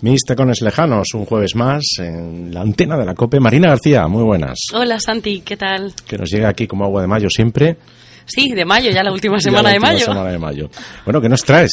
Mis tacones lejanos, un jueves más en la antena de la COPE. Marina García, muy buenas. Hola Santi, ¿qué tal? Que nos llega aquí como agua de mayo siempre. Sí, de mayo, ya la última semana la de última mayo. semana de mayo. Bueno, ¿qué nos traes?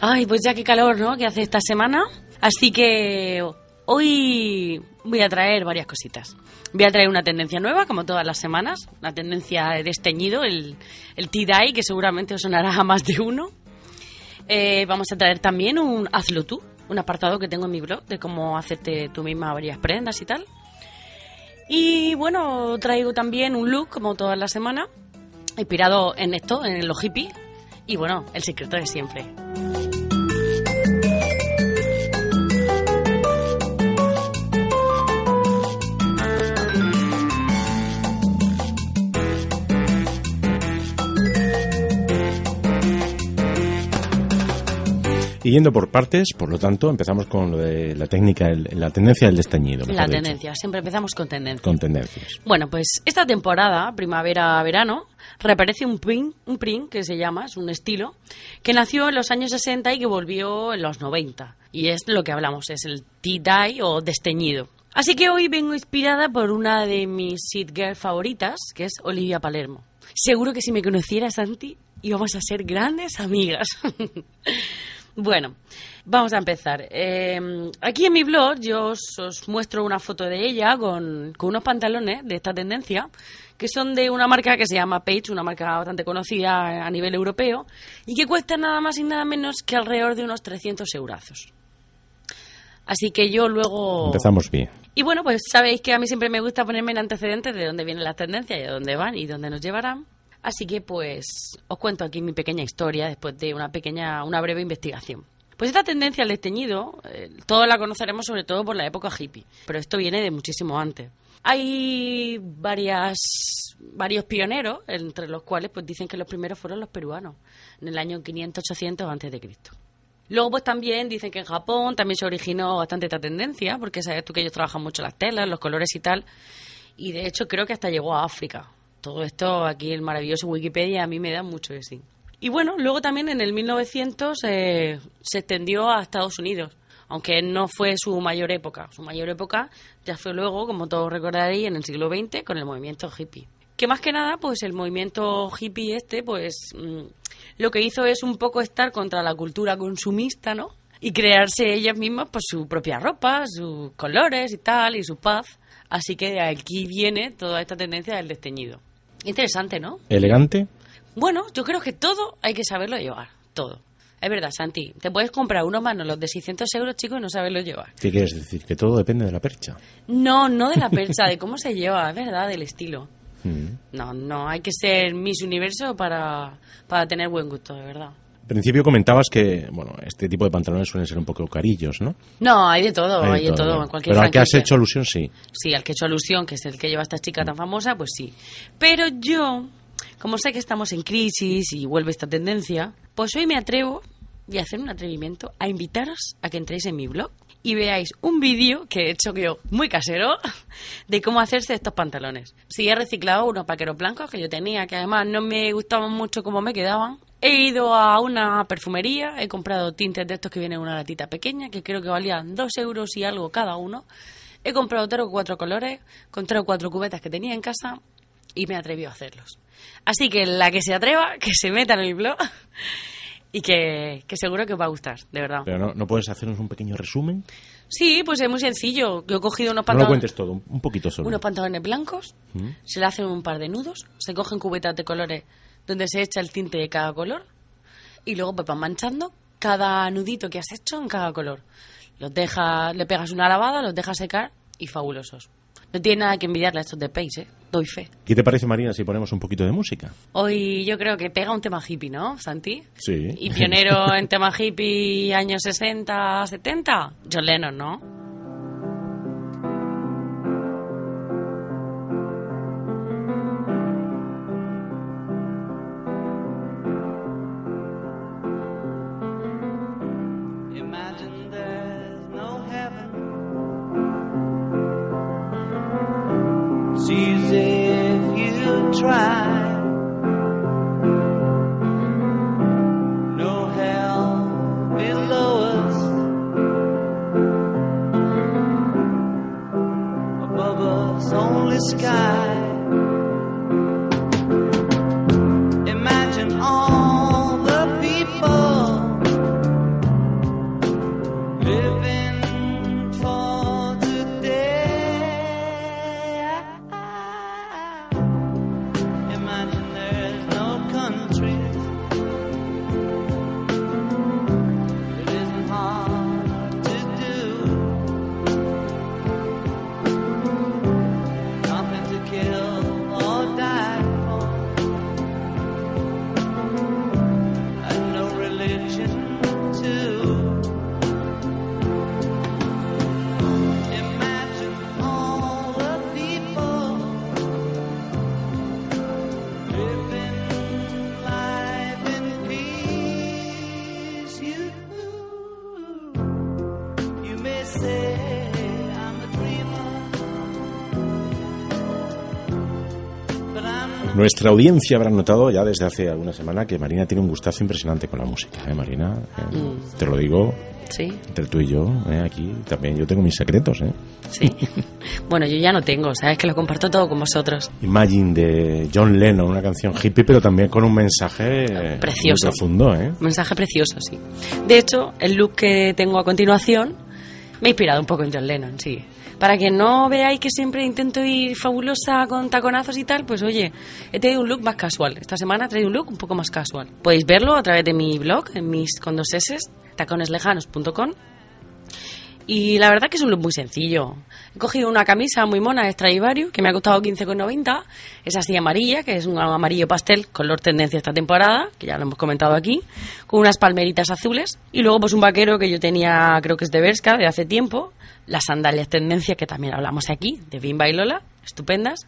Ay, pues ya qué calor, ¿no? Que hace esta semana. Así que hoy voy a traer varias cositas. Voy a traer una tendencia nueva, como todas las semanas. Una tendencia de desteñido, el, el tea-dye, que seguramente os sonará a más de uno. Eh, vamos a traer también un hazlo tú, un apartado que tengo en mi blog de cómo hacerte tú misma varias prendas y tal. Y bueno, traigo también un look, como todas las semanas, inspirado en esto, en los hippies. Y bueno, el secreto de siempre. Y yendo por partes, por lo tanto, empezamos con lo de la técnica, el- la tendencia del desteñido. mejor La dicho. tendencia, siempre empezamos con tendencia. Con tendencias. Bueno, pues esta temporada, primavera-verano, reaparece un print, un print que se llama, es un estilo, que nació en los años 60 y que volvió en los 90. Y es lo que hablamos, es el tea-dye o desteñido. Así que hoy vengo inspirada por una de mis Seed Girl favoritas, que es Olivia Palermo. Seguro que si me conociera Santi, íbamos a ser grandes amigas. Bueno, vamos a empezar. Eh, aquí en mi blog yo os, os muestro una foto de ella con, con unos pantalones de esta tendencia que son de una marca que se llama Page, una marca bastante conocida a nivel europeo y que cuesta nada más y nada menos que alrededor de unos 300 eurazos. Así que yo luego... Empezamos bien. Y bueno, pues sabéis que a mí siempre me gusta ponerme en antecedentes de dónde vienen las tendencias y de dónde van y dónde nos llevarán. Así que pues os cuento aquí mi pequeña historia después de una pequeña, una breve investigación. Pues esta tendencia al desteñido, eh, todos la conoceremos sobre todo por la época hippie, pero esto viene de muchísimo antes. Hay varias, varios pioneros, entre los cuales pues dicen que los primeros fueron los peruanos, en el año 500-800 antes de Cristo. Luego, pues también dicen que en Japón también se originó bastante esta tendencia, porque sabes tú que ellos trabajan mucho las telas, los colores y tal. Y de hecho, creo que hasta llegó a África. Todo esto aquí, el maravilloso Wikipedia, a mí me da mucho de sí. Y bueno, luego también en el 1900 eh, se extendió a Estados Unidos, aunque no fue su mayor época. Su mayor época ya fue luego, como todos recordaréis, en el siglo XX con el movimiento hippie. Que más que nada, pues el movimiento hippie este, pues mm, lo que hizo es un poco estar contra la cultura consumista, ¿no? Y crearse ellas mismas pues su propia ropa, sus colores y tal, y su paz. Así que de aquí viene toda esta tendencia del desteñido. Interesante, ¿no? Elegante. Bueno, yo creo que todo hay que saberlo llevar, todo. Es verdad, Santi, te puedes comprar unos manos los de 600 euros, chicos, y no saberlo llevar. ¿Qué quieres decir? Que todo depende de la percha. No, no de la percha, de cómo se lleva, es verdad, del estilo. Mm. No, no, hay que ser Miss Universo para, para tener buen gusto, de verdad. Al principio comentabas que, bueno, este tipo de pantalones suelen ser un poco carillos, ¿no? No, hay de todo, hay, de todo, cualquier Pero al que has hecho alusión, sí. Sí, al que he hecho alusión, que es el que lleva esta chica tan famosa, pues sí. Pero yo, como sé que estamos en crisis y vuelve esta tendencia, pues hoy me atrevo, y a hacer un atrevimiento, a invitaros a que entréis en mi blog y veáis un vídeo que he hecho yo muy casero de cómo hacerse estos pantalones. Sí, he reciclado unos paqueros blancos que yo tenía, que además no me gustaban mucho cómo me quedaban. He ido a una perfumería, he comprado tintes de estos que vienen en una latita pequeña, que creo que valían dos euros y algo cada uno. He comprado tres o cuatro colores, con tres o cuatro cubetas que tenía en casa y me atreví a hacerlos. Así que la que se atreva, que se meta en el blog y que, que seguro que os va a gustar, de verdad. Pero no, ¿no puedes hacernos un pequeño resumen? Sí, pues es muy sencillo. Yo he cogido unos No lo pantalones, cuentes todo, un- un poquito solo. unos pantalones blancos, Mm. se le hacen un par de nudos, se cogen cubetas de colores donde se echa el tinte de cada color y luego pues van manchando cada nudito que has hecho en cada color. Los dejas, le pegas una lavada, los dejas secar y fabulosos. No tiene nada que envidiarle a estos de Pace, ¿eh? Doy fe. ¿Qué te parece, Marina, si ponemos un poquito de música? Hoy yo creo que pega un tema hippie, ¿no, Santi? Sí. Y pionero en tema hippie años 60, 70, John Lennon, ¿no? Nuestra audiencia habrá notado ya desde hace alguna semana que Marina tiene un gustazo impresionante con la música, ¿eh, Marina? Eh, Mm. Te lo digo Sí, entre tú y yo, ¿eh? aquí también yo tengo mis secretos, ¿eh? sí. bueno, yo ya no tengo, sabes que lo comparto todo con vosotros. Imagine de John Lennon, una canción hippie, pero también con un mensaje Precioso. muy profundo, ¿eh? Mensaje precioso, sí. De hecho, el look que tengo a continuación me ha inspirado un poco en John Lennon, sí. Para que no veáis que siempre intento ir fabulosa con taconazos y tal, pues oye, he tenido un look más casual. Esta semana he traído un look un poco más casual. Podéis verlo a través de mi blog, en mis con dos S, taconeslejanos.com. Y la verdad que es un look muy sencillo. He cogido una camisa muy mona de Stradivarius que me ha costado 15,90. Es así amarilla, que es un amarillo pastel, color tendencia esta temporada, que ya lo hemos comentado aquí, con unas palmeritas azules. Y luego pues un vaquero que yo tenía, creo que es de Berska, de hace tiempo. Las sandalias tendencia, que también hablamos aquí, de Bimba y Lola, estupendas.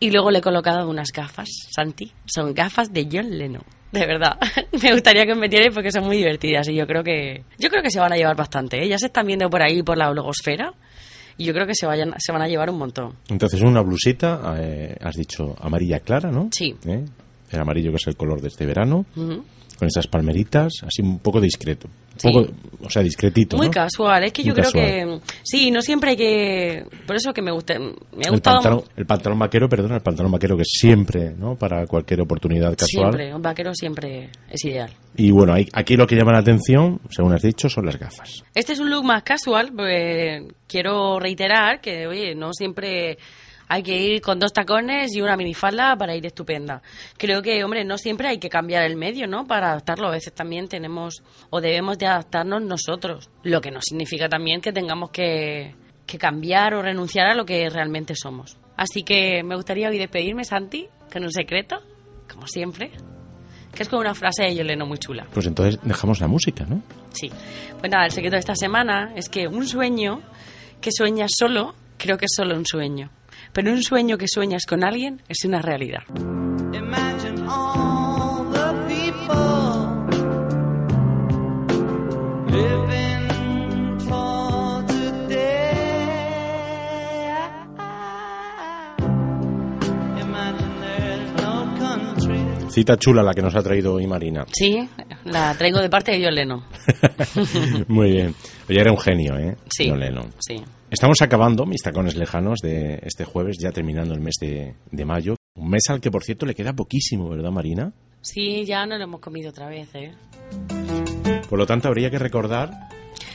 Y luego le he colocado unas gafas, Santi. Son gafas de John Lennon. De verdad, me gustaría que os metierais porque son muy divertidas y yo creo que yo creo que se van a llevar bastante. ¿eh? Ya se están viendo por ahí por la blogosfera y yo creo que se vayan se van a llevar un montón. Entonces, una blusita, eh, has dicho amarilla clara, ¿no? Sí. ¿Eh? El amarillo que es el color de este verano, con esas palmeritas, así un poco discreto. Sí. poco, o sea, discretito, Muy ¿no? casual, es que yo creo que sí, no siempre hay que por eso que me gusta me ha El gustado pantalón, el pantalón vaquero, perdona, el pantalón vaquero que siempre, ¿no? Para cualquier oportunidad casual. siempre, un vaquero siempre es ideal. Y bueno, aquí lo que llama la atención, según has dicho, son las gafas. Este es un look más casual, pues quiero reiterar que, oye, no siempre hay que ir con dos tacones y una minifalda para ir estupenda. Creo que, hombre, no siempre hay que cambiar el medio, ¿no? Para adaptarlo. A veces también tenemos o debemos de adaptarnos nosotros. Lo que no significa también que tengamos que, que cambiar o renunciar a lo que realmente somos. Así que me gustaría hoy despedirme, Santi, con un secreto, como siempre, que es con una frase de Yoleno muy chula. Pues entonces dejamos la música, ¿no? Sí. Pues nada, el secreto de esta semana es que un sueño que sueñas solo, creo que es solo un sueño. Pero un sueño que sueñas con alguien es una realidad. Imagine all the people living for today. Imagine there's no country. Cita chula la que nos ha traído hoy Marina. Sí, la traigo de parte de John Lennon. Muy bien. Oye, era un genio, ¿eh? Sí. John Lennon. Sí. Estamos acabando mis tacones lejanos de este jueves, ya terminando el mes de, de mayo. Un mes al que, por cierto, le queda poquísimo, ¿verdad, Marina? Sí, ya no lo hemos comido otra vez, ¿eh? Por lo tanto, habría que recordar...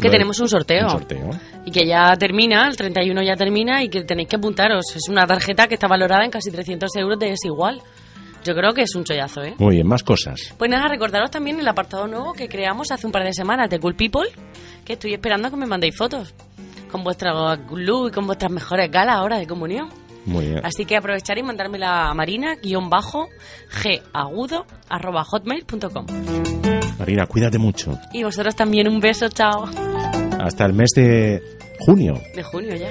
Que tenemos un sorteo. Un sorteo. Y que ya termina, el 31 ya termina y que tenéis que apuntaros. Es una tarjeta que está valorada en casi 300 euros de desigual. Yo creo que es un chollazo, ¿eh? Muy bien, más cosas. Pues nada, recordaros también el apartado nuevo que creamos hace un par de semanas de Cool People, que estoy esperando que me mandéis fotos con vuestra look y con vuestras mejores galas ahora de comunión. Muy bien. Así que aprovechar y mandármela a marina guion bajo g agudo arroba hotmail.com. Marina, cuídate mucho. Y vosotros también un beso, chao. Hasta el mes de junio. De junio ya.